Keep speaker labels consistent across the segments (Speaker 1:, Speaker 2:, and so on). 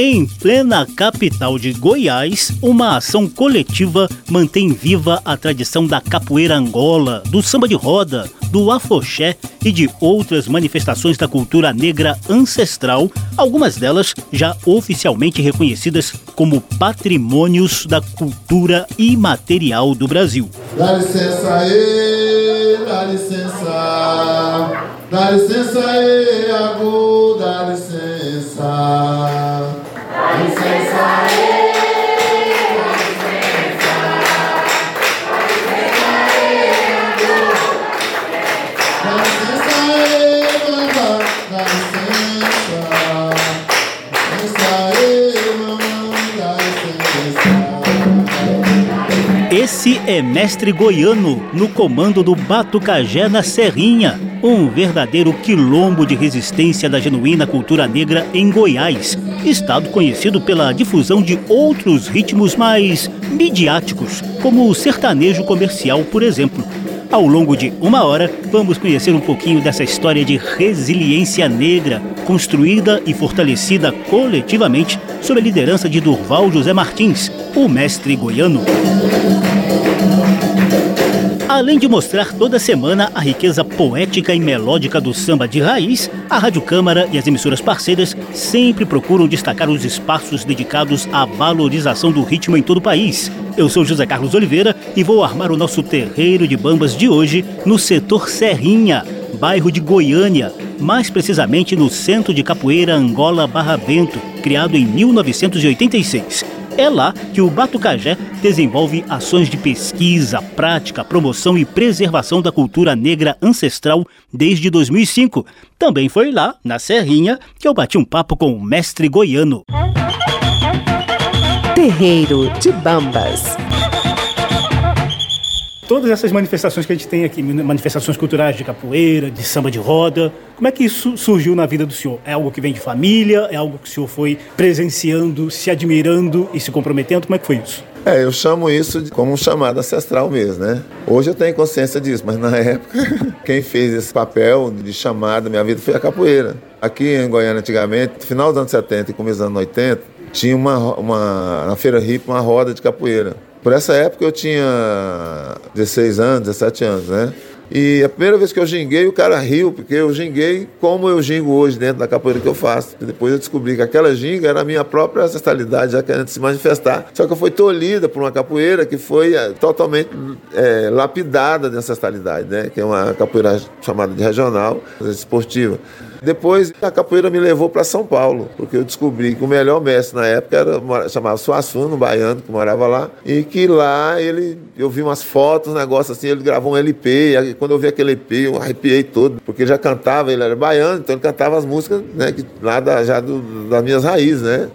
Speaker 1: Em plena capital de Goiás, uma ação coletiva mantém viva a tradição da capoeira angola, do samba de roda, do afoxé e de outras manifestações da cultura negra ancestral, algumas delas já oficialmente reconhecidas como patrimônios da cultura imaterial do Brasil.
Speaker 2: Dá licença aí, dá licença, dá licença aí, dá licença. Once sorry.
Speaker 1: Esse é mestre goiano no comando do Batucajé na Serrinha, um verdadeiro quilombo de resistência da genuína cultura negra em Goiás, estado conhecido pela difusão de outros ritmos mais midiáticos, como o sertanejo comercial, por exemplo. Ao longo de uma hora, vamos conhecer um pouquinho dessa história de resiliência negra, construída e fortalecida coletivamente sob a liderança de Durval José Martins, o mestre goiano. Além de mostrar toda semana a riqueza poética e melódica do samba de raiz, a Rádio Câmara e as emissoras parceiras sempre procuram destacar os espaços dedicados à valorização do ritmo em todo o país. Eu sou José Carlos Oliveira e vou armar o nosso terreiro de bambas de hoje no setor Serrinha, bairro de Goiânia, mais precisamente no Centro de Capoeira Angola Barra Vento, criado em 1986. É lá que o Batucajé desenvolve ações de pesquisa, prática, promoção e preservação da cultura negra ancestral desde 2005. Também foi lá, na Serrinha, que eu bati um papo com o mestre goiano.
Speaker 3: Terreiro de Bambas
Speaker 1: todas essas manifestações que a gente tem aqui, manifestações culturais de capoeira, de samba de roda, como é que isso surgiu na vida do senhor? É algo que vem de família? É algo que o senhor foi presenciando, se admirando e se comprometendo? Como é que foi isso?
Speaker 2: É, eu chamo isso de, como um chamado ancestral mesmo, né? Hoje eu tenho consciência disso, mas na época, quem fez esse papel de chamada da minha vida foi a capoeira. Aqui em Goiânia, antigamente, final dos anos 70 e começo dos anos 80, tinha uma, uma na Feira Hip uma roda de capoeira. Por essa época eu tinha 16 anos, 17 anos, né? E a primeira vez que eu ginguei, o cara riu, porque eu ginguei como eu gingo hoje dentro da capoeira que eu faço. E depois eu descobri que aquela ginga era a minha própria ancestralidade, já querendo se manifestar. Só que eu fui tolhida por uma capoeira que foi é, totalmente é, lapidada de ancestralidade, né? Que é uma capoeira chamada de regional, esportiva. Depois a capoeira me levou para São Paulo, porque eu descobri que o melhor mestre na época era chamava Suassuna, um baiano que morava lá, e que lá ele eu vi umas fotos, um negócio assim, ele gravou um LP, e quando eu vi aquele LP, eu arrepiei todo, porque ele já cantava, ele era baiano, então ele cantava as músicas, né, que, lá da, já do, das minhas raízes, né?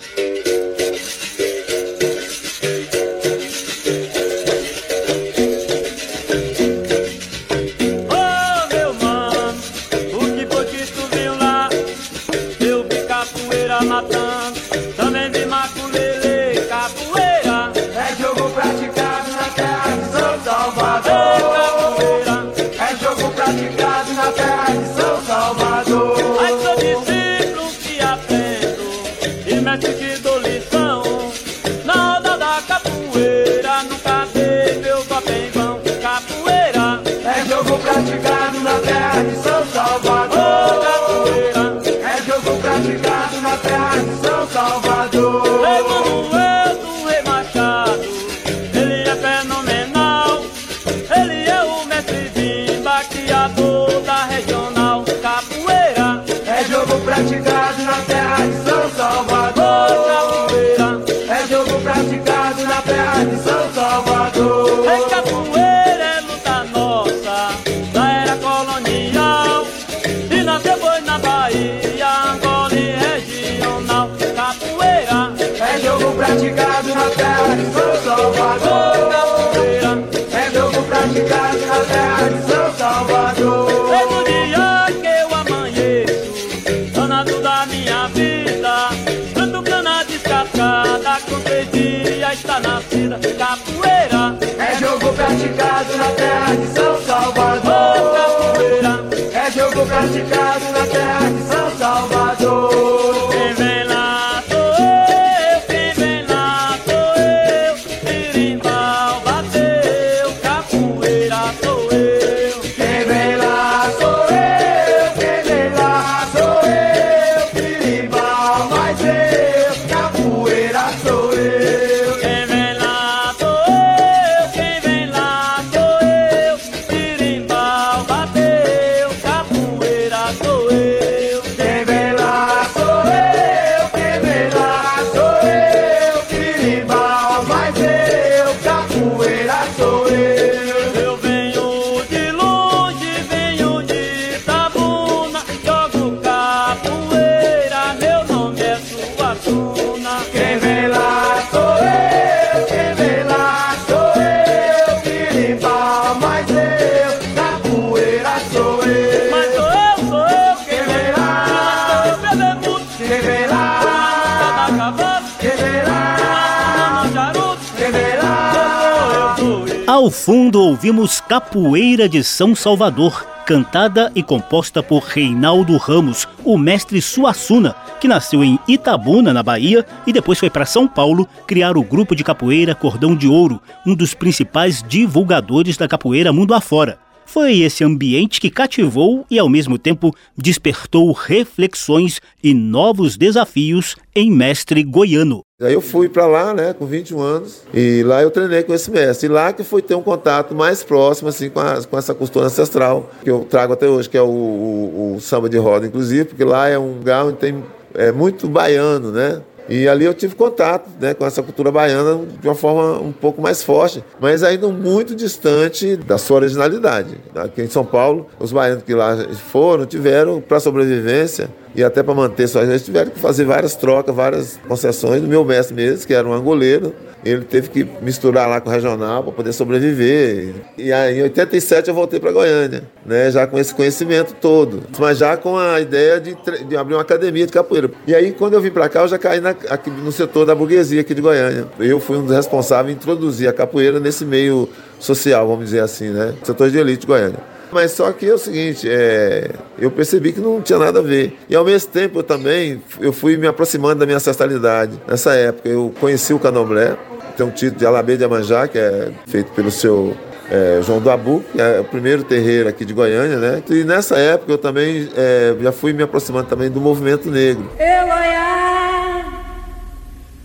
Speaker 1: Fundo ouvimos Capoeira de São Salvador, cantada e composta por Reinaldo Ramos, o mestre Suassuna, que nasceu em Itabuna, na Bahia, e depois foi para São Paulo criar o grupo de capoeira Cordão de Ouro, um dos principais divulgadores da capoeira mundo afora. Foi esse ambiente que cativou e, ao mesmo tempo, despertou reflexões e novos desafios em mestre goiano.
Speaker 2: Aí eu fui para lá, né, com 21 anos, e lá eu treinei com esse mestre. E lá que foi ter um contato mais próximo, assim, com, a, com essa costura ancestral, que eu trago até hoje, que é o, o, o samba de roda, inclusive, porque lá é um lugar onde tem é, muito baiano, né? E ali eu tive contato né, com essa cultura baiana de uma forma um pouco mais forte, mas ainda muito distante da sua originalidade. Aqui em São Paulo, os baianos que lá foram tiveram, para sobrevivência, e até para manter suas redes, tiveram que fazer várias trocas, várias concessões. Do meu mestre mesmo, que era um angoleiro, ele teve que misturar lá com o regional para poder sobreviver. E aí, em 87 eu voltei para Goiânia, né, já com esse conhecimento todo, mas já com a ideia de, de abrir uma academia de capoeira. E aí, quando eu vim para cá, eu já caí na, aqui no setor da burguesia aqui de Goiânia. Eu fui um dos responsáveis em introduzir a capoeira nesse meio social, vamos dizer assim, né, setor de elite de Goiânia. Mas só que é o seguinte, é, eu percebi que não tinha nada a ver. E ao mesmo tempo eu também eu fui me aproximando da minha ancestralidade. Nessa época eu conheci o candomblé, tem um título de Alabê de Amanjá, que é feito pelo seu é, João do Abu, que é o primeiro terreiro aqui de Goiânia, né? E nessa época eu também é, já fui me aproximando também do movimento negro. Eloiá,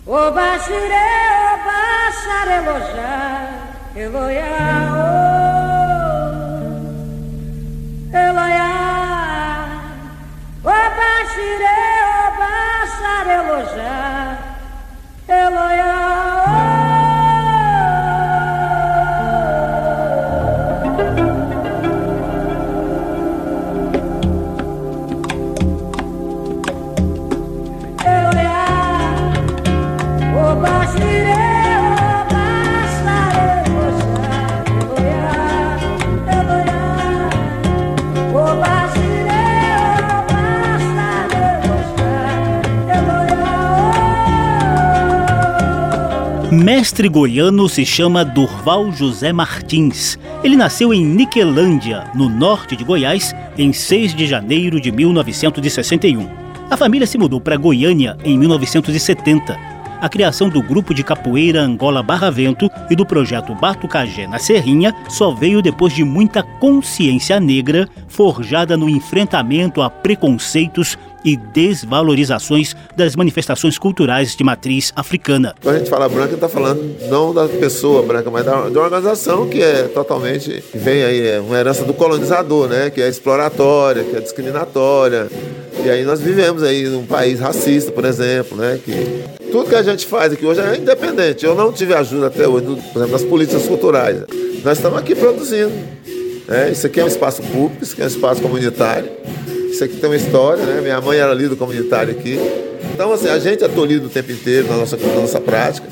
Speaker 2: o Bashire, o Eloiá, Obashire, Obashare, Eloja, Eloia.
Speaker 1: Mestre goiano se chama Durval José Martins. Ele nasceu em Niquelândia, no norte de Goiás, em 6 de janeiro de 1961. A família se mudou para Goiânia em 1970 a criação do grupo de capoeira Angola Barra Vento e do projeto Batucagé na Serrinha só veio depois de muita consciência negra forjada no enfrentamento a preconceitos e desvalorizações das manifestações culturais de matriz africana.
Speaker 2: Quando a gente fala branca, está falando não da pessoa branca, mas da, de uma organização que é totalmente vem aí é uma herança do colonizador, né? Que é exploratória, que é discriminatória. E aí nós vivemos aí num país racista, por exemplo, né? Que tudo que a gente faz aqui hoje é independente. Eu não tive ajuda até hoje, por exemplo, das políticas culturais. Nós estamos aqui produzindo. Né? Isso aqui é um espaço público, isso aqui é um espaço comunitário. Isso aqui tem uma história, né? Minha mãe era líder comunitário aqui. Então, assim, a gente é tolhido o tempo inteiro na nossa, na nossa prática.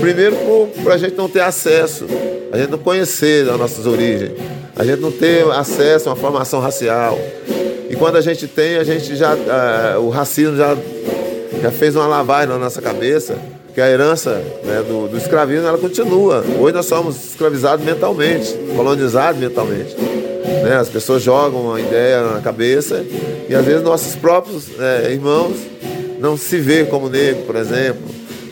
Speaker 2: Primeiro, para a gente não ter acesso, a gente não conhecer as nossas origens, a gente não ter acesso a uma formação racial. E quando a gente tem, a gente já. Uh, o racismo já já fez uma lavagem na nossa cabeça, que a herança né, do, do escravismo ela continua. Hoje nós somos escravizados mentalmente, colonizados mentalmente. Né? As pessoas jogam uma ideia na cabeça e às vezes nossos próprios né, irmãos não se vê como negro, por exemplo,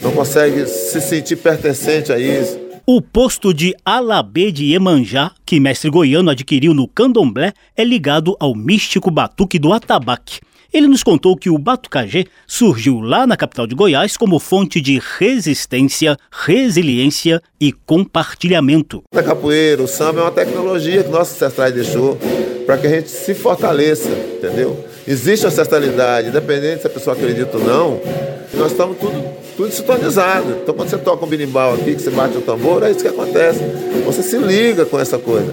Speaker 2: não consegue se sentir pertencente a isso.
Speaker 1: O posto de Alabê de Iemanjá, que mestre goiano adquiriu no candomblé, é ligado ao místico batuque do atabaque. Ele nos contou que o batucajé surgiu lá na capital de Goiás como fonte de resistência, resiliência e compartilhamento.
Speaker 2: A capoeira, o samba é uma tecnologia que nossos ancestrais deixou para que a gente se fortaleça, entendeu? Existe ancestralidade, independente se a pessoa acredita ou não, nós estamos tudo, tudo sintonizado. Então quando você toca um birimbau aqui, que você bate o tambor, é isso que acontece. Você se liga com essa coisa.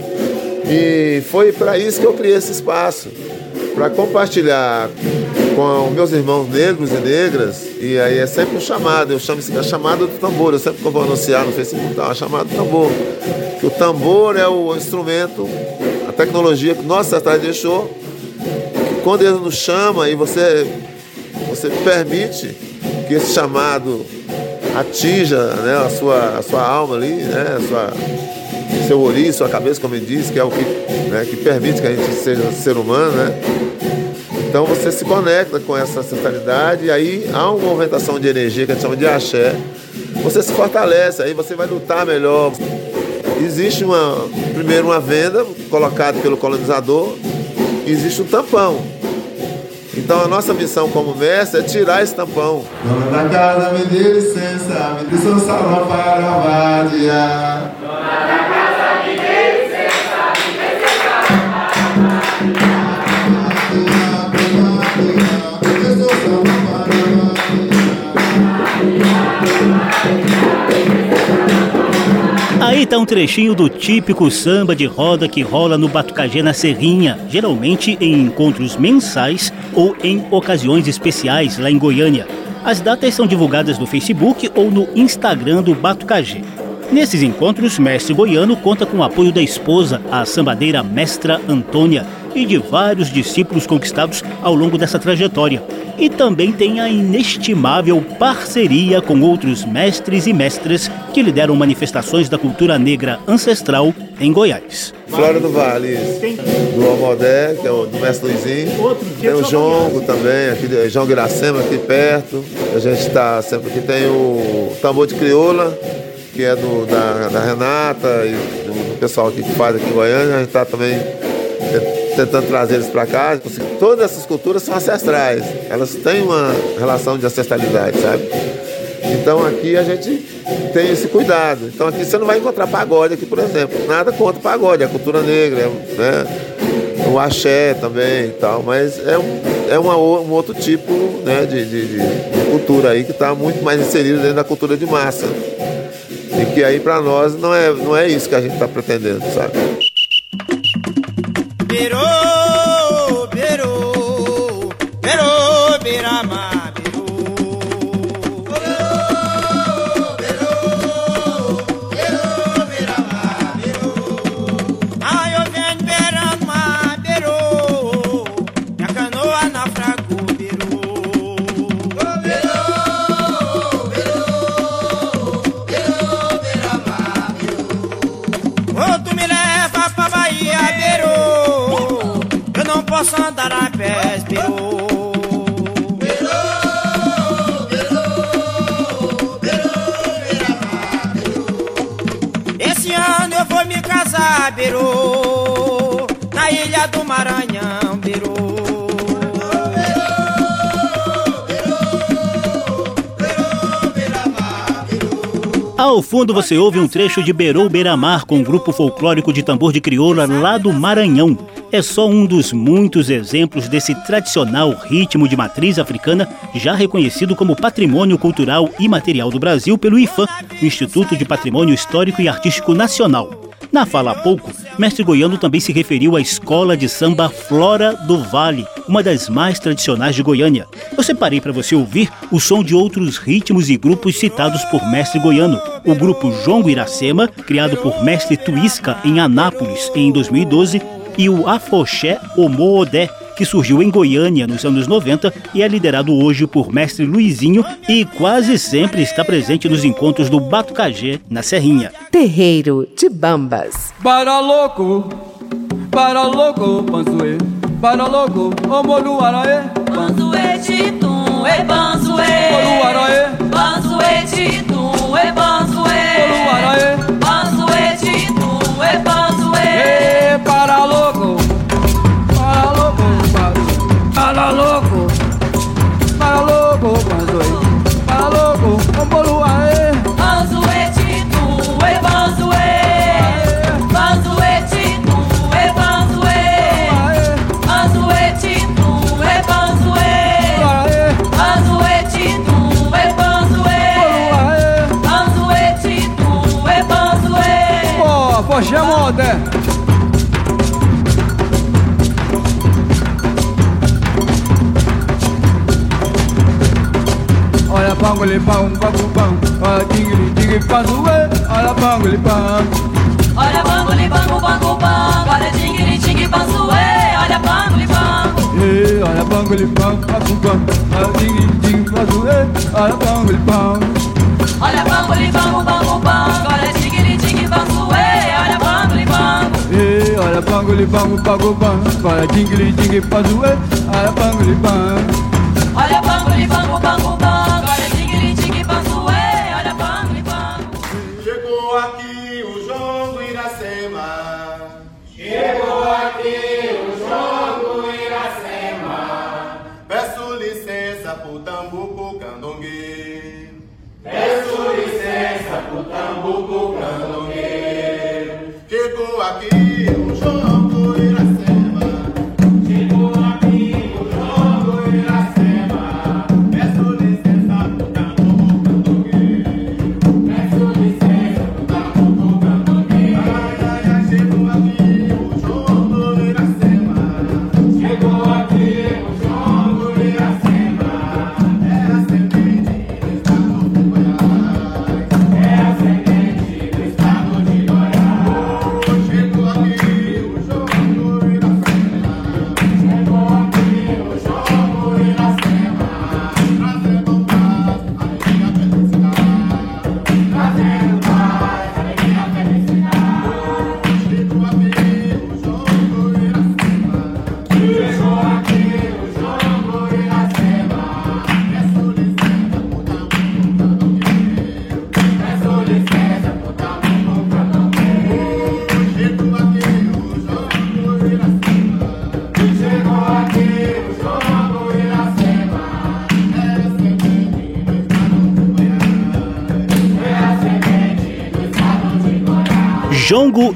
Speaker 2: E foi para isso que eu criei esse espaço para compartilhar com meus irmãos negros e negras, e aí é sempre um chamado, eu chamo isso de a chamada do tambor, eu sempre vou anunciar no Facebook, tá, a chamada do tambor. Que o tambor é o instrumento, a tecnologia que nossa cidade deixou, que quando ele nos chama e você, você permite que esse chamado atinja né, a, sua, a sua alma ali, né, a sua, seu ouriço, sua cabeça, como ele diz, que é o que, né, que permite que a gente seja ser humano, né? Então você se conecta com essa ancestralidade e aí há uma movimentação de energia que a gente chama de axé. Você se fortalece, aí você vai lutar melhor. Existe uma, primeiro uma venda colocada pelo colonizador, existe um tampão. Então a nossa missão como mestre é tirar esse tampão.
Speaker 4: Dona da casa, me dê licença, me dê seu salão para vadiar. Dona da casa,
Speaker 1: Aí tá um trechinho do típico samba de roda que rola no Batucagê na Serrinha, geralmente em encontros mensais ou em ocasiões especiais lá em Goiânia. As datas são divulgadas no Facebook ou no Instagram do Batucagê. Nesses encontros, Mestre Goiano conta com o apoio da esposa, a sambadeira Mestra Antônia, e de vários discípulos conquistados ao longo dessa trajetória. E também tem a inestimável parceria com outros mestres e mestras que lideram manifestações da cultura negra ancestral em Goiás.
Speaker 2: Flora do Vale, do Almodé, que é o do mestre Luizinho. Tem o Jongo também, aqui, João Guiracema aqui perto. A gente está sempre aqui. Tem o tambor de crioula, que é do, da, da Renata e do, pessoal aqui que faz aqui em Goiânia. A gente está também tentando trazer eles para cá. Assim, todas essas culturas são ancestrais, elas têm uma relação de ancestralidade, sabe? Então aqui a gente tem esse cuidado. Então aqui você não vai encontrar pagode aqui, por exemplo. Nada contra pagode, é cultura negra, né? O axé também e tal, mas é um, é uma, um outro tipo né, de, de, de cultura aí que está muito mais inserido dentro da cultura de massa. E que aí para nós não é, não é isso que a gente está pretendendo, sabe?
Speaker 5: Beirou,
Speaker 1: Ao fundo você ouve um trecho de Berou Beiramar com o grupo folclórico de tambor de crioula lá do Maranhão é só um dos muitos exemplos desse tradicional ritmo de matriz africana, já reconhecido como Patrimônio Cultural e Material do Brasil pelo IFAM, o Instituto de Patrimônio Histórico e Artístico Nacional. Na fala há pouco, Mestre Goiano também se referiu à escola de samba Flora do Vale, uma das mais tradicionais de Goiânia. Eu separei para você ouvir o som de outros ritmos e grupos citados por Mestre Goiano. O grupo Jongo Iracema, criado por Mestre Tuisca em Anápolis em 2012, e o Afoxé Omoodé, que surgiu em Goiânia nos anos 90 e é liderado hoje por mestre Luizinho e quase sempre está presente nos encontros do Batucagê, na Serrinha.
Speaker 3: Terreiro de Bambas.
Speaker 6: Para louco, para louco, panzuê, para louco, omolu araê.
Speaker 7: Panzuê titum, e panzuê.
Speaker 6: Omolu. bangole bang babu bang a digiri digiri pazuwe ala bangole bang
Speaker 7: ala bangole bangu bangu bang ala digiri digiri pazuwe ala bangole bang
Speaker 6: eh ala bangole bang babu bang a digiri digiri pazuwe ala bangole bang
Speaker 7: ala bangole bangu bangu bang ala digiri digiri
Speaker 6: pazuwe ala bangole bang eh
Speaker 7: ala bangole bangu bangu bang ala digiri digiri
Speaker 4: pazuwe ala bangole bang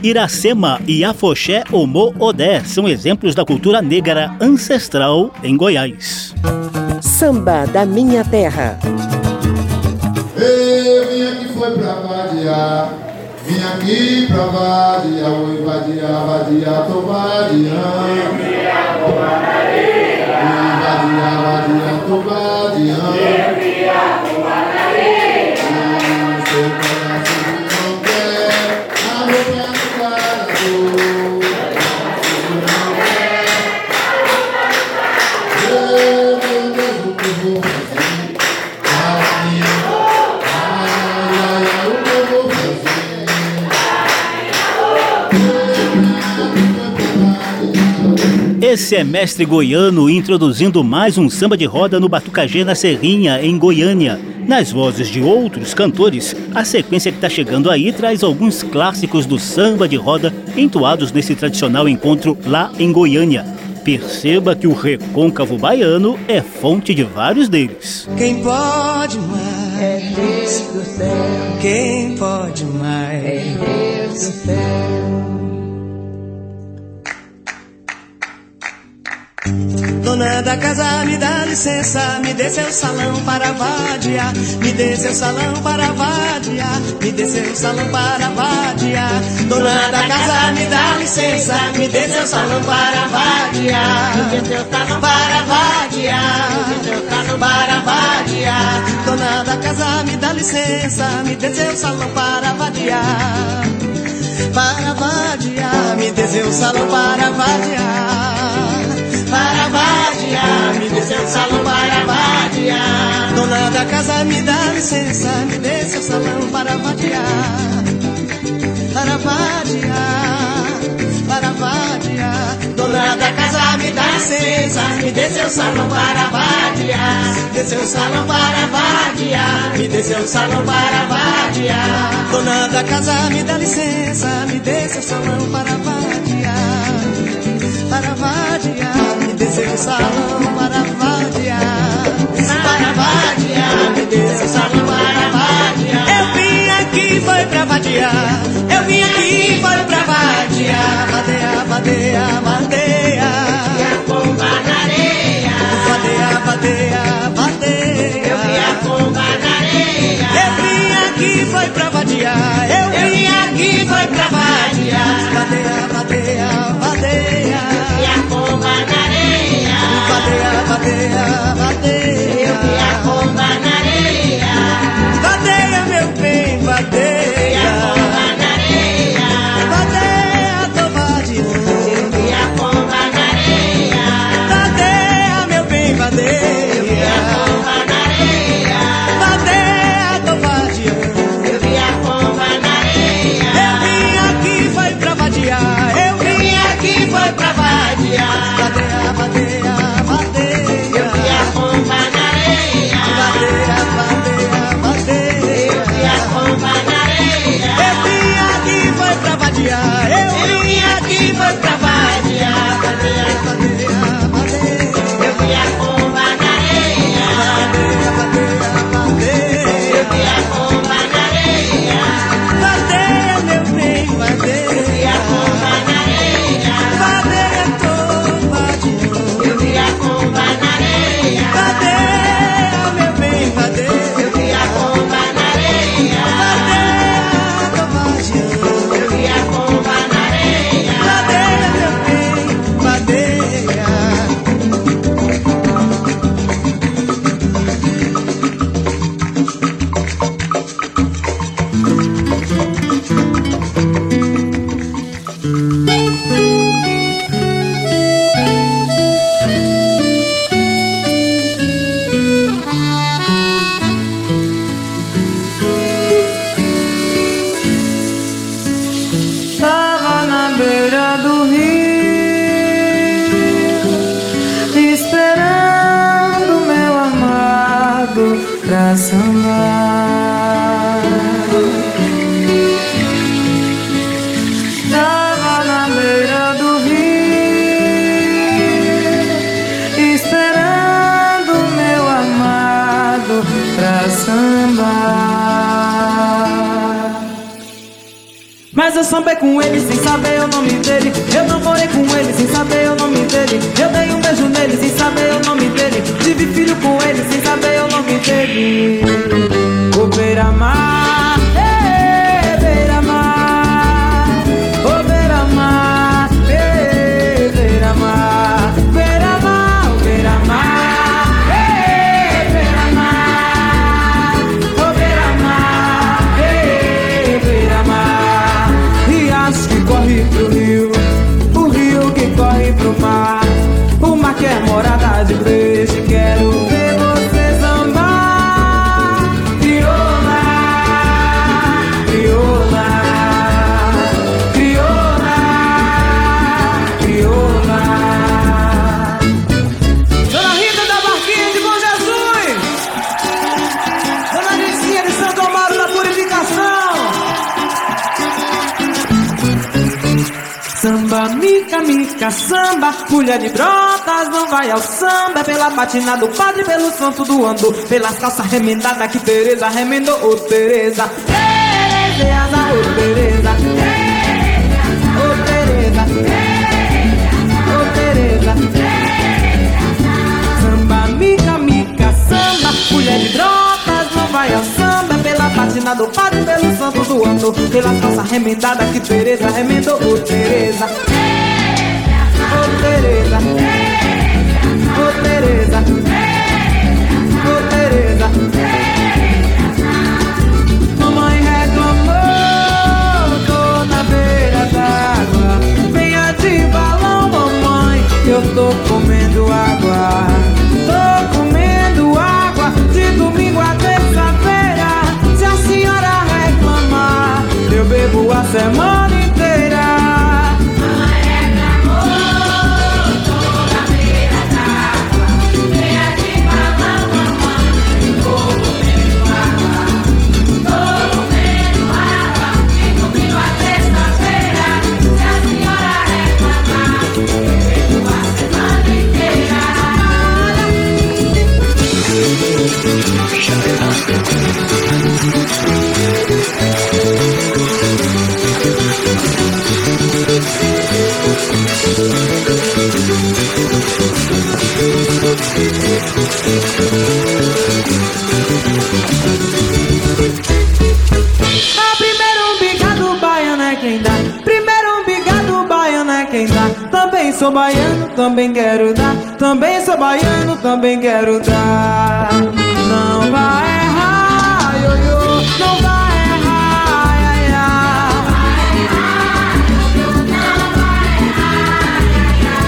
Speaker 4: Iracema
Speaker 1: e Afoxé Omo Odé são exemplos da cultura negra ancestral em Goiás.
Speaker 3: Samba da minha terra.
Speaker 4: Eu vim aqui foi pra vadiar, vim aqui pra vadiar, oi vadiar, vadiar, tô vadiando. Oi vadiar, vadiar, tô vadiando. Ah,
Speaker 1: Esse é mestre goiano introduzindo mais um samba de roda no Batucagê na Serrinha, em Goiânia. Nas vozes de outros cantores, a sequência que está chegando aí traz alguns clássicos do samba de roda entoados nesse tradicional encontro lá em Goiânia. Perceba que o recôncavo baiano é fonte de vários deles.
Speaker 8: Quem pode mais? É Deus do céu. Quem pode mais? É Deus do céu. Dona da casa, me dá licença, me dê seu salão para vadiar, me dê seu salão para vadiar, me dê seu salão para vadiar. Dona da casa, me dá licença, me dê seu salão para vadiar, me dê seu salão para vadiar, me dê seu salão para vadiar. Dona da casa, me dá licença, me dê seu salão para vadiar, para vadiar, me dê seu salão para vadiar vadiar, me dê seu salão para vadiar. Dona da casa, me dá licença, me dê seu salão para vadiar, para vadiar, para vadiar. Dona da casa, me dá licença, me dê seu salão para vadiar, me dê seu salão para vadiar, me dê seu salão para vadiar. Dona da casa, me dá licença, me dê seu salão para vadiar para vadiar, dê seu salão para vadiar, para vadiar, dê seu salão para vadiar. Eu vim aqui foi pra vadiar, eu vim aqui foi pra vadiar, vadeia, vadeia, vadeia, pomba na areia, vadeia, vadeia, vadeia, eu vi a pomba vim aqui foi pra vadiar, eu vim aqui foi pra vadiar, vadeia, vadeia, vadeia. E a pomba na areia Vadeia, vadeia, vadeia Eu vi a pomba na areia. Vadeia, meu bem, vadeia Monterrey.
Speaker 9: Samba, mulher de brotas, não vai ao samba. É pela batina do padre, pelo santo do ando, pelas calças remendadas que Tereza remendou, ô Tereza. Tereza, ô Tereza. Ô Tereza. Ô Tereza. Samba, mica, mica, samba, mulher de drogas, não vai ao samba. É pela patina do padre, pelo santo do ando, pelas calças remendadas que Tereza remendou, ô Tereza. Ô Tereza. Ô Tereza. Ô Tereza. Mamãe reclamou, tô na beira d'água. Venha de balão, mamãe, eu tô comendo água. Tô comendo água de domingo a terça-feira. Se a senhora reclamar, eu bebo a semana baiano, também quero dar. Também sou baiano, também quero dar. Não vai errar, ioiô. Não vai errar, ai, ai,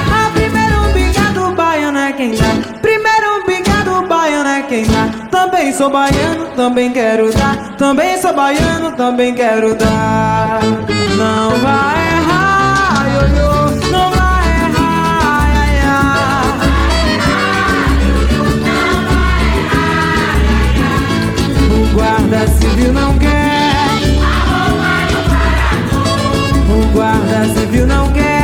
Speaker 9: Ah, primeiro um bigado baiano é quem dá. Primeiro um bigado baiano é quem dá. Também sou baiano, também quero dar. Também sou baiano, também quero dar. Não vai guarda civil não quer. O guarda civil não quer.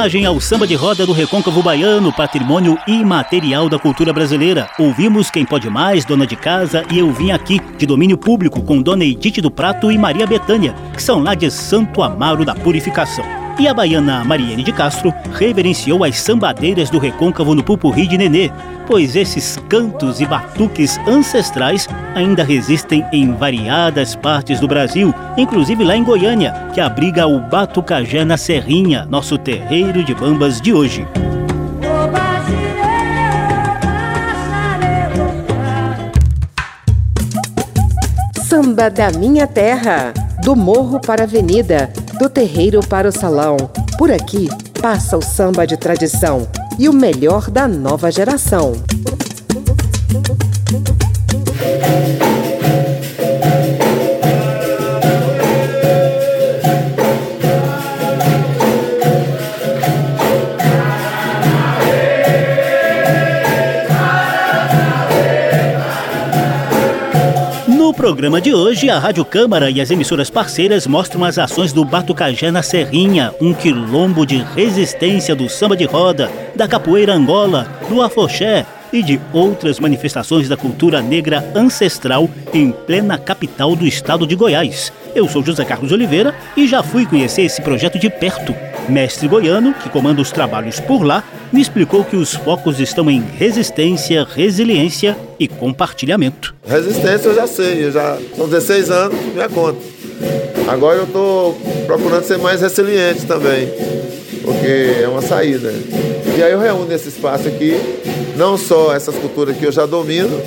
Speaker 1: Homenagem ao samba de roda do Recôncavo Baiano, patrimônio imaterial da cultura brasileira. Ouvimos Quem Pode Mais, Dona de Casa e Eu Vim Aqui, de domínio público, com Dona Edith do Prato e Maria Betânia, que são lá de Santo Amaro da Purificação. E a baiana Mariene de Castro reverenciou as sambadeiras do recôncavo no Pupurri de Nenê, pois esses cantos e batuques ancestrais ainda resistem em variadas partes do Brasil, inclusive lá em Goiânia, que abriga o Batucajé na Serrinha, nosso terreiro de bambas de hoje.
Speaker 3: Samba da minha terra, do morro para a avenida do terreiro para o salão. Por aqui passa o samba de tradição e o melhor da nova geração.
Speaker 1: Programa de hoje, a Rádio Câmara e as emissoras parceiras mostram as ações do Batucajé na Serrinha, um quilombo de resistência do samba de roda, da capoeira Angola, do afoxé e de outras manifestações da cultura negra ancestral em plena capital do estado de Goiás. Eu sou José Carlos Oliveira e já fui conhecer esse projeto de perto. Mestre Goiano, que comanda os trabalhos por lá, me explicou que os focos estão em resistência, resiliência e compartilhamento.
Speaker 2: Resistência eu já sei, eu já são 16 anos, minha conta. Agora eu estou procurando ser mais resiliente também, porque é uma saída. E aí eu reúno nesse espaço aqui, não só essas culturas que eu já domino,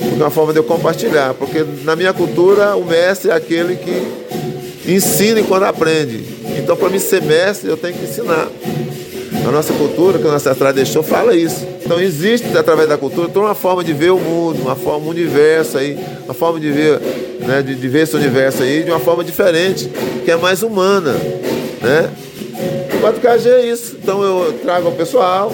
Speaker 2: de uma forma de eu compartilhar, porque na minha cultura o mestre é aquele que ensina enquanto aprende. Então, para mim ser mestre, eu tenho que ensinar. A nossa cultura, que o nosso atrás deixou, fala isso. Então existe, através da cultura, toda uma forma de ver o mundo, uma forma, um universo aí, uma forma de ver, né, de, de ver esse universo aí de uma forma diferente, que é mais humana, né? O Batucajé é isso. Então eu trago ao pessoal,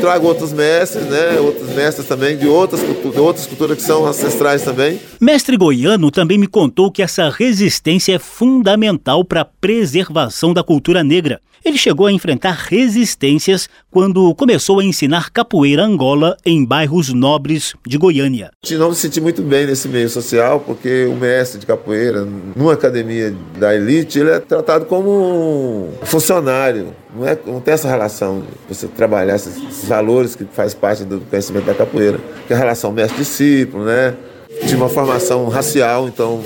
Speaker 2: trago outros mestres, né? Outros mestres também de outras culturas, outras culturas que são ancestrais também.
Speaker 1: Mestre Goiano também me contou que essa resistência é fundamental para a preservação da cultura negra. Ele chegou a enfrentar resistências quando começou a ensinar capoeira Angola em bairros nobres de Goiânia.
Speaker 2: Não me senti muito bem nesse meio social, porque o mestre de capoeira, numa academia da elite, ele é tratado como um funcionário. Não, é, não tem essa relação de você trabalhar esses, valores que faz parte do conhecimento da capoeira, que é a relação mestre-discípulo, né? Tinha uma formação racial, então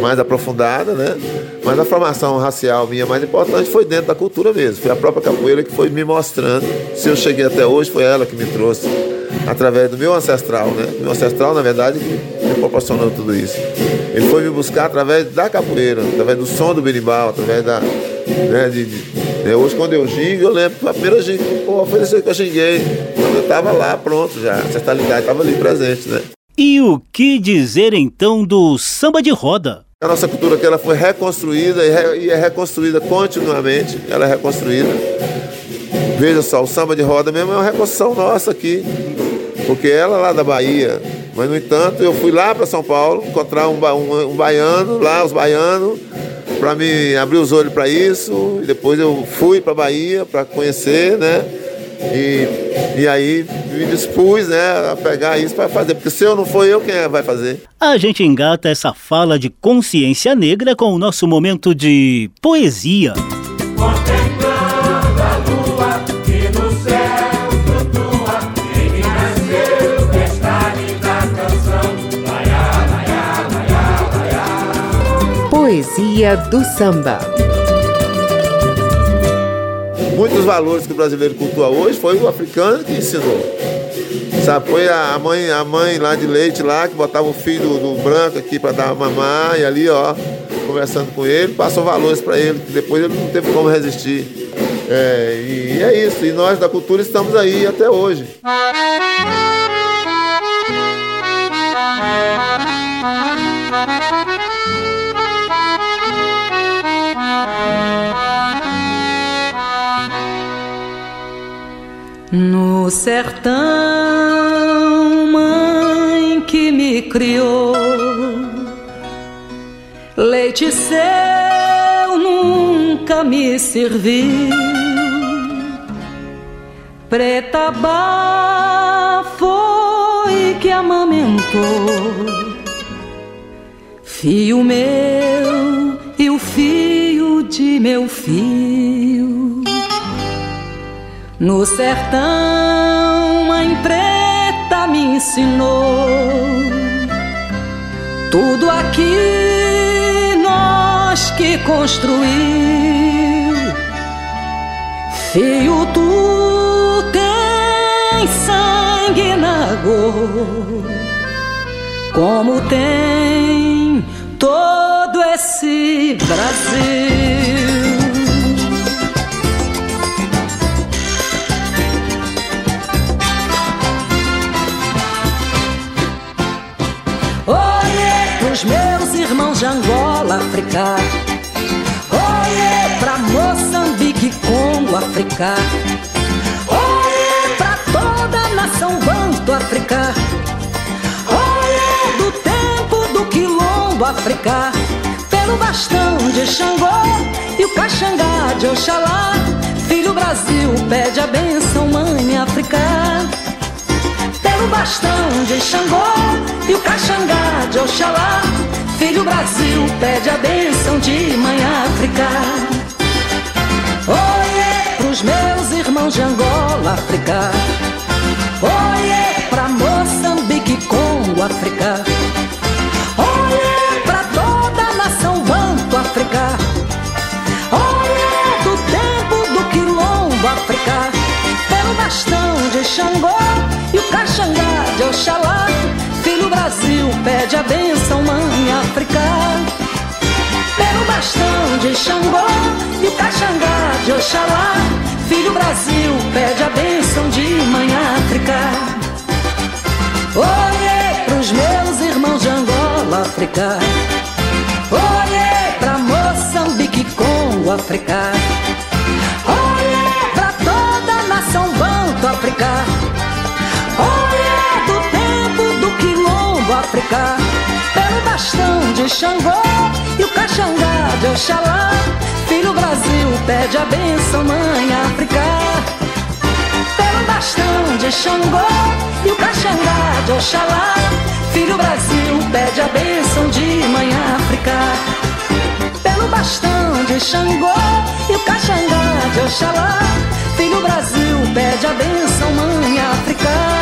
Speaker 2: mais aprofundada, né? Mas a formação racial minha mais importante foi dentro da cultura mesmo. Foi a própria capoeira que foi me mostrando. Se eu cheguei até hoje, foi ela que me trouxe através do meu ancestral, né? Meu ancestral, na verdade, me proporcionou tudo isso. Ele foi me buscar através da capoeira, através do som do berimbau, através da. Né, de, de, né? Hoje, quando eu gingo, eu lembro, a primeira ginga, pô, foi isso que eu xinguei. Quando eu estava lá, pronto já, a ancestralidade estava ali presente, né?
Speaker 1: E o que dizer então do samba de roda?
Speaker 2: A nossa cultura que ela foi reconstruída e é reconstruída continuamente, ela é reconstruída. Veja só, o samba de roda mesmo é uma reconstrução nossa aqui, porque ela lá da Bahia, mas no entanto eu fui lá para São Paulo encontrar um, um, um baiano, lá os baianos, para me abrir os olhos para isso, e depois eu fui para Bahia para conhecer, né? E, e aí me dispus né, a pegar isso para fazer, porque se eu não for eu, quem é vai fazer?
Speaker 1: A gente engata essa fala de consciência negra com o nosso momento de poesia.
Speaker 3: Poesia do samba
Speaker 2: muitos valores que o brasileiro cultua hoje foi o africano que ensinou. Sabe, foi a mãe, a mãe lá de leite lá, que botava o filho do, do branco aqui para dar mamar, e ali, ó, conversando com ele, passou valores para ele, que depois ele não teve como resistir. É, e, e é isso, e nós da cultura estamos aí até hoje.
Speaker 10: No sertão, mãe que me criou, leite seu nunca me serviu. Preta Bá foi que amamentou. Fio meu e o fio de meu fio No sertão mãe preta me ensinou. Tudo aqui nós que construiu Fio tu tem sangue na cor Como tem todo esse Brasil de Angola, África. Oiê pra Moçambique, Congo, África. Oiê pra toda a nação banto, África. Oiê do tempo do quilombo, África. Pelo bastão de Xangô e o caxangá de Oxalá. Filho Brasil pede a benção, mãe África. Pelo bastão de Xangô e o caxangá de Oxalá. Filho Brasil pede a benção de mãe África. Oiê pros meus irmãos de Angola, África. Oiê pra Moçambique, Congo, África. Oiê pra toda a nação banto, África. Oiê do tempo do quilombo, África. Pelo bastão de Xangô pede a benção, mãe África. Pelo bastão de Xangô e o caxangá de Oxalá. Filho Brasil pede a benção de mãe África. Oiê pros meus irmãos de Angola, África. Oiê pra Moçambique, Congo, África. Oiê pra toda a nação banto, África. África. Pelo bastão de Xangô e o caxangá de Oxalá. Filho Brasil pede a benção, mãe África. Pelo bastão de Xangô e o caxangá de Oxalá. Filho Brasil pede a benção de mãe África. Pelo bastão de Xangô e o caxangá de Oxalá. Filho Brasil pede a benção, mãe África.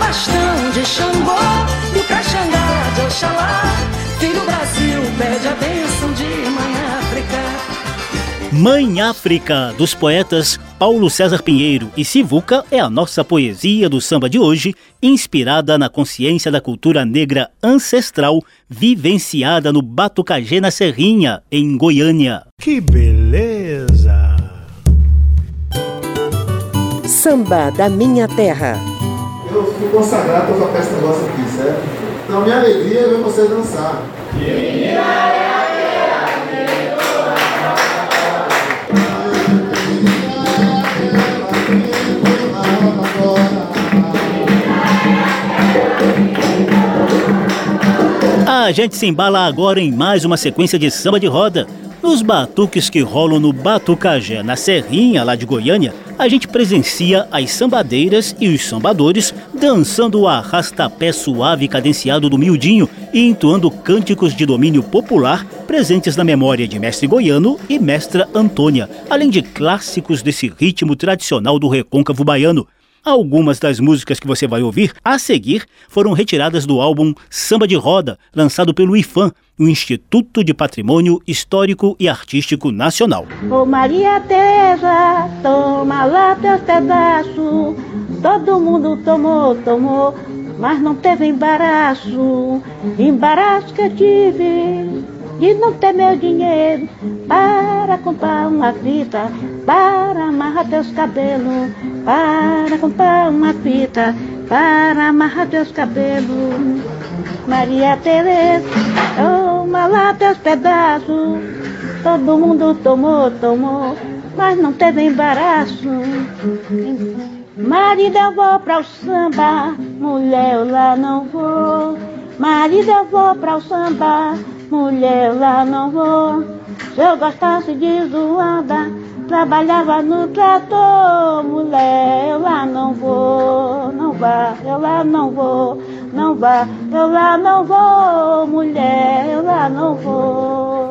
Speaker 10: Bastão de Xangô e o caxangá de Oxalá. Filho Brasil pede a benção de mãe África.
Speaker 1: Mãe África, dos poetas Paulo César Pinheiro e Sivuca, é a nossa poesia do samba de hoje, inspirada na consciência da cultura negra ancestral vivenciada no Batucagê na Serrinha, em Goiânia.
Speaker 11: Que beleza!
Speaker 3: Samba da Minha Terra.
Speaker 4: Eu fui consagrado para tocar esse negócio aqui, certo? Então, minha alegria é ver você dançar.
Speaker 1: A gente se embala agora em mais uma sequência de samba de roda. Nos batuques que rolam no Batucagé, na Serrinha, lá de Goiânia, a gente presencia as sambadeiras e os sambadores dançando o arrastapé suave e cadenciado do miudinho e entoando cânticos de domínio popular presentes na memória de mestre goiano e mestra Antônia, além de clássicos desse ritmo tradicional do recôncavo baiano. Algumas das músicas que você vai ouvir a seguir foram retiradas do álbum Samba de Roda, lançado pelo IFAM, o Instituto de Patrimônio Histórico e Artístico Nacional.
Speaker 12: Ô Maria Teresa, toma lá teus pedaços. Todo mundo tomou, tomou, mas não teve embaraço. Embaraço que eu tive de não ter meu dinheiro para comprar uma fita, para amarrar teus cabelos, para comprar uma fita, para amarrar teus cabelos. Maria Teresa, toma lá teus pedaços. Todo mundo tomou, tomou, mas não teve embaraço. Marido, eu vou para o samba, mulher, eu lá não vou. Marido, eu vou para o samba, mulher lá não vou. Se eu gostasse de zoada, trabalhava no trator. Mulher, eu lá não vou, não vá, eu lá não vou, não vá, eu lá não vou. Mulher, eu lá não vou.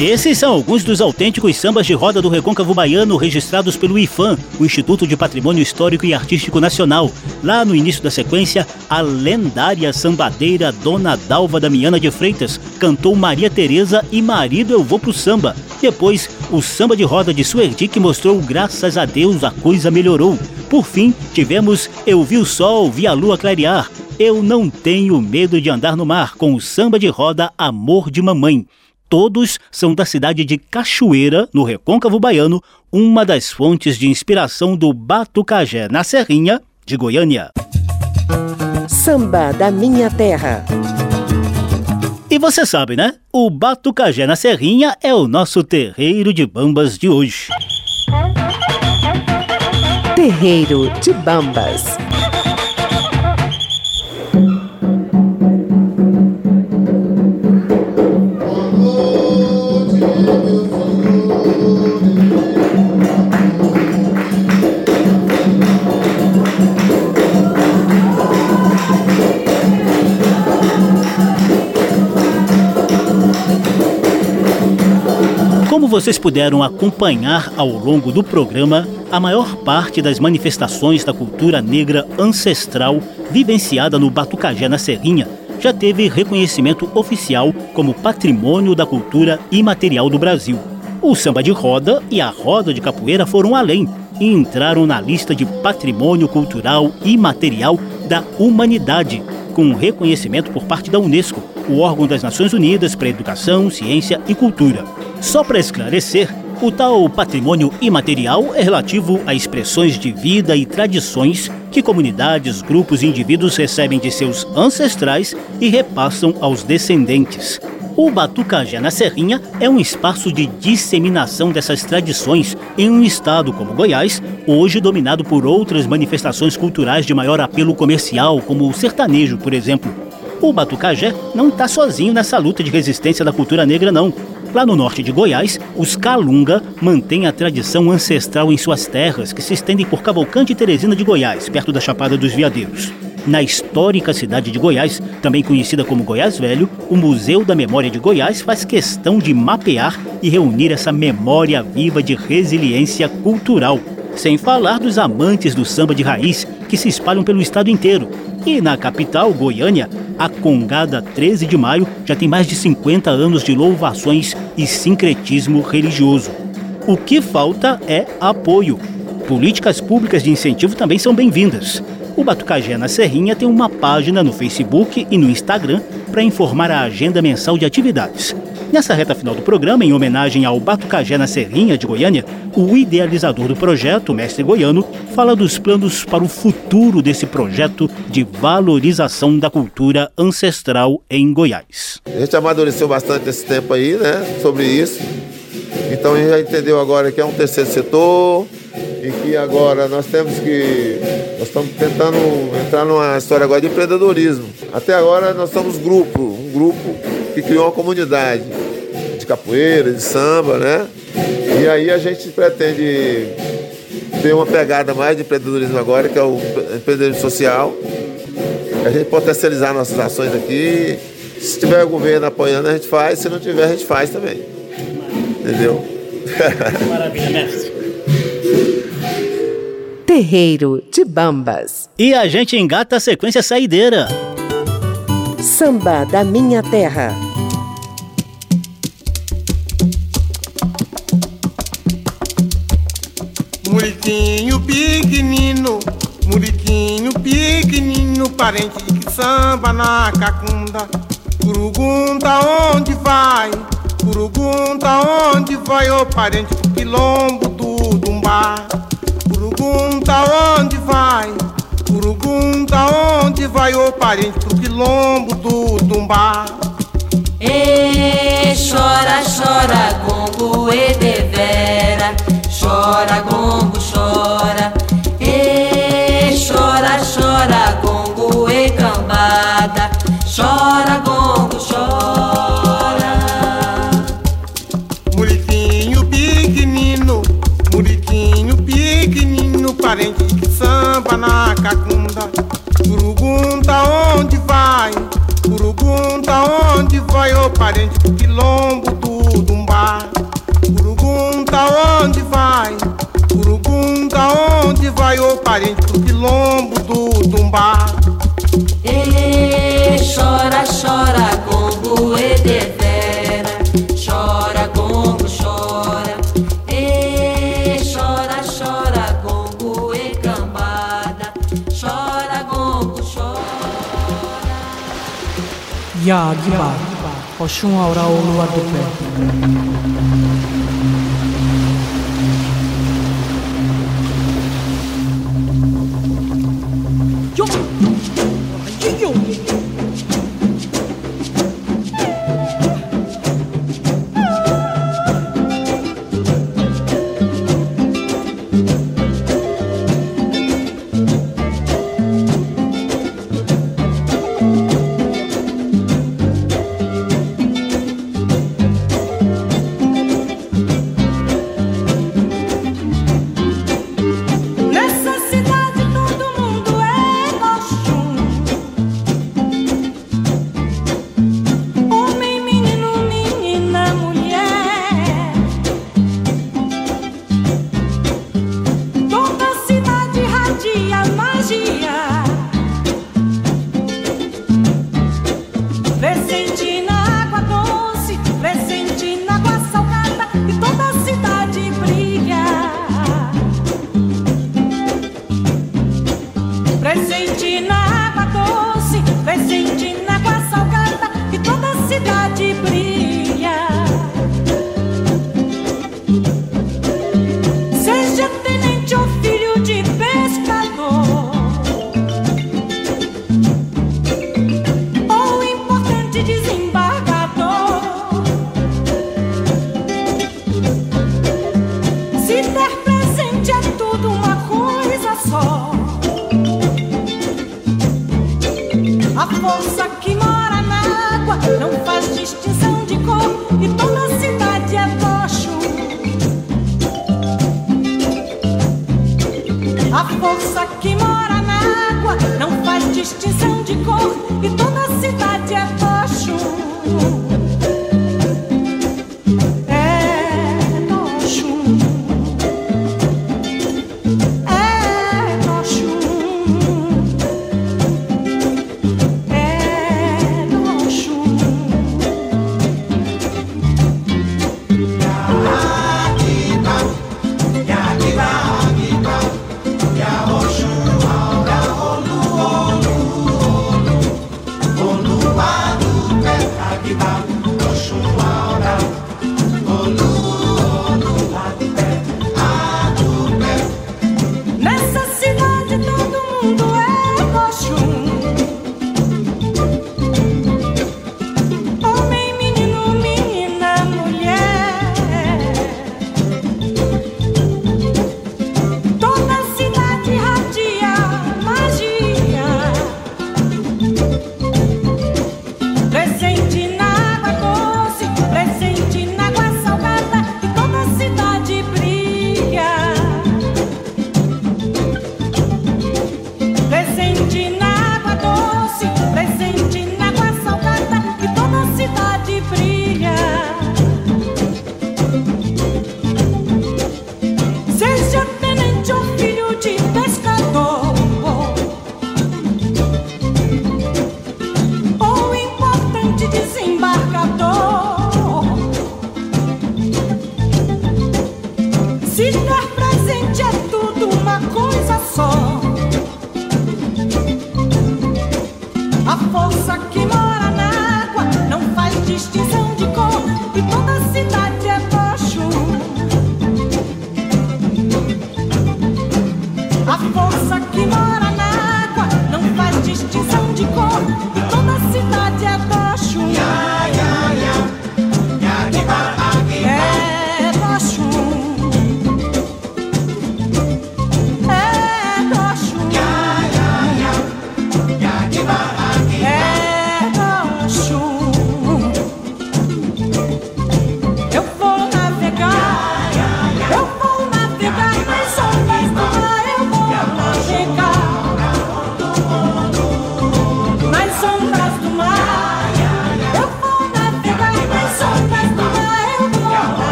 Speaker 1: Esses são alguns dos autênticos sambas de roda do Recôncavo Baiano registrados pelo IFAM, o Instituto de Patrimônio Histórico e Artístico Nacional. Lá no início da sequência, a lendária sambadeira Dona Dalva Damiana de Freitas cantou Maria Tereza e Marido Eu Vou Pro Samba. Depois, o samba de roda de Suerdi que mostrou Graças a Deus a coisa melhorou. Por fim, tivemos Eu Vi o Sol, Vi a Lua Clarear. Eu Não Tenho Medo de Andar no Mar, com o samba de roda Amor de Mamãe. Todos são da cidade de Cachoeira, no Recôncavo Baiano, uma das fontes de inspiração do Batucajé na Serrinha de Goiânia.
Speaker 3: Samba da Minha Terra.
Speaker 1: E você sabe, né? O Batucajé na Serrinha é o nosso terreiro de bambas de hoje.
Speaker 3: Terreiro de Bambas.
Speaker 1: Vocês puderam acompanhar ao longo do programa, a maior parte das manifestações da cultura negra ancestral vivenciada no Batucajé na Serrinha já teve reconhecimento oficial como patrimônio da cultura imaterial do Brasil. O samba de roda e a roda de capoeira foram além e entraram na lista de patrimônio cultural imaterial da humanidade, com reconhecimento por parte da Unesco, o órgão das Nações Unidas para Educação, Ciência e Cultura. Só para esclarecer, o tal patrimônio imaterial é relativo a expressões de vida e tradições que comunidades, grupos e indivíduos recebem de seus ancestrais e repassam aos descendentes. O Batucajé na Serrinha é um espaço de disseminação dessas tradições em um estado como Goiás, hoje dominado por outras manifestações culturais de maior apelo comercial, como o sertanejo, por exemplo. O Batucajé não está sozinho nessa luta de resistência da cultura negra, não. Lá no norte de Goiás, os Calunga mantêm a tradição ancestral em suas terras, que se estendem por Cavalcante e Teresina de Goiás, perto da Chapada dos Veadeiros. Na histórica cidade de Goiás, também conhecida como Goiás Velho, o Museu da Memória de Goiás faz questão de mapear e reunir essa memória viva de resiliência cultural. Sem falar dos amantes do samba de raiz que se espalham pelo estado inteiro. E na capital, Goiânia, a Congada 13 de Maio já tem mais de 50 anos de louvações e sincretismo religioso. O que falta é apoio. Políticas públicas de incentivo também são bem-vindas. O Batucajé na Serrinha tem uma página no Facebook e no Instagram para informar a agenda mensal de atividades. Nessa reta final do programa, em homenagem ao Batucajé na Serrinha de Goiânia, o idealizador do projeto, o mestre goiano, fala dos planos para o futuro desse projeto de valorização da cultura ancestral em Goiás.
Speaker 2: A gente amadureceu bastante esse tempo aí, né, sobre isso. Então a gente já entendeu agora que é um terceiro setor e que agora nós temos que. Nós estamos tentando entrar numa história agora de empreendedorismo. Até agora nós somos grupo, um grupo que criou uma comunidade de capoeira, de samba, né? E aí a gente pretende ter uma pegada mais de empreendedorismo agora, que é o empreendedorismo social. A gente potencializar nossas ações aqui. Se tiver o governo apoiando, a gente faz. Se não tiver, a gente faz também. Entendeu?
Speaker 1: Maravilha, mestre.
Speaker 3: Terreiro de Bambas.
Speaker 1: E a gente engata a sequência saideira.
Speaker 3: Samba da Minha Terra.
Speaker 13: Muriquinho pequenino, muriquinho pequenino, parente que samba na cacunda. Curugunta onde vai? Curugunta onde vai, ô parente do quilombo do Dumbá? Curugunta onde vai? Curugunta onde vai, ô parente do quilombo do Dumbá?
Speaker 7: E chora, chora, gongo e devera chora gongo, chora, e chora, chora gongo e cambada, chora gongo, chora.
Speaker 13: Muriquinho pequenino, muriquinho pequenino, parente que samba na cacunda, Urugunda onde vai? Urugunda onde vai, o parente do quilombo do Dumbá? onde vai? Urubunga, onde vai? O parente do quilombo do Tumbá.
Speaker 7: E chora, chora, Congo e é devera. Chora, Congo, chora. E chora, chora, Congo e é cambada. Chora, Congo, chora.
Speaker 14: Yagba, Oxum Aural Lua do Pé.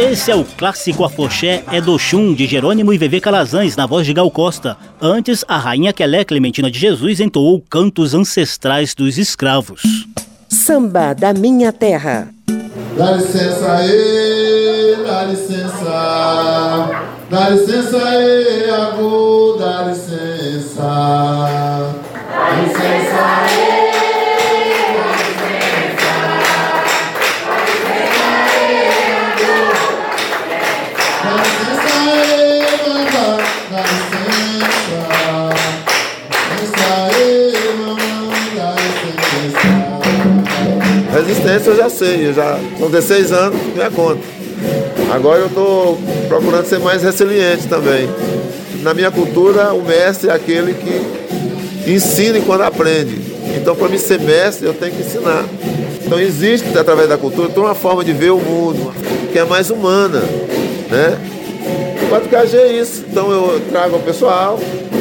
Speaker 1: Esse é o clássico Afoxé é do Xum, de Jerônimo e Vevê Calazans, na voz de Gal Costa. Antes, a rainha Quelé Clementina de Jesus entoou cantos ancestrais dos escravos.
Speaker 3: Samba da Minha Terra.
Speaker 2: Dá licença aí, dá licença. Dá licença aí, agô, dá licença. Dá licença aí.
Speaker 15: Resistência eu já sei, eu já são 16 anos, minha conta. Agora eu estou procurando ser mais resiliente também. Na minha cultura, o mestre é aquele que ensina enquanto aprende. Então, para mim ser mestre, eu tenho que ensinar. Então, existe, através da cultura, toda uma forma de ver o mundo que é mais humana. Né? O Batucajé é isso. Então, eu trago o pessoal,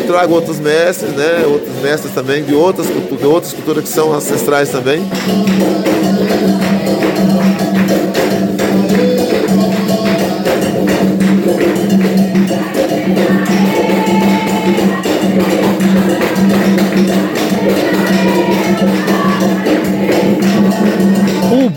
Speaker 15: trago outros mestres, né? outros mestres também de outras, de outras culturas que são ancestrais também.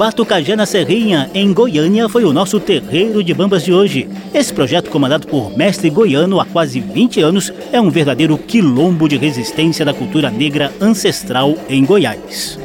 Speaker 1: Batucajé na Serrinha, em Goiânia, foi o nosso terreiro de bambas de hoje. Esse projeto, comandado por mestre goiano há quase 20 anos, é um verdadeiro quilombo de resistência da cultura negra ancestral em Goiás.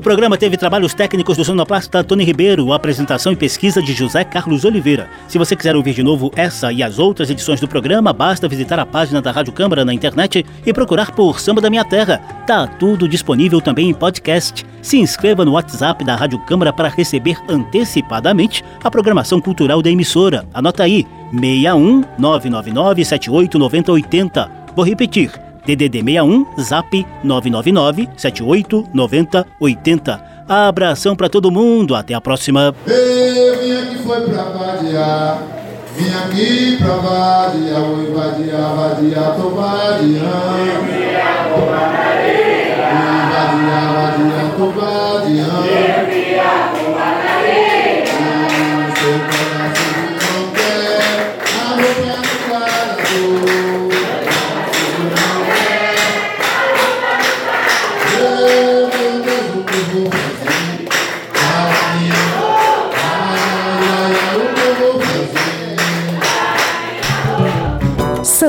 Speaker 1: O programa teve trabalhos técnicos do sonoplasta Tony Ribeiro, apresentação e pesquisa de José Carlos Oliveira. Se você quiser ouvir de novo essa e as outras edições do programa, basta visitar a página da Rádio Câmara na internet e procurar por Samba da Minha Terra. Tá tudo disponível também em podcast. Se inscreva no WhatsApp da Rádio Câmara para receber antecipadamente a programação cultural da emissora. Anota aí, 61 999 78 9080. Vou repetir. DDD 61 Zap 999 78 90 80. Abração pra todo mundo, até a próxima.
Speaker 2: Eu vim aqui foi pra vadiar, vim aqui pra vadiar, oi vadiar, vadiar, tô vadiando. Vim vadiar, tô vadiando.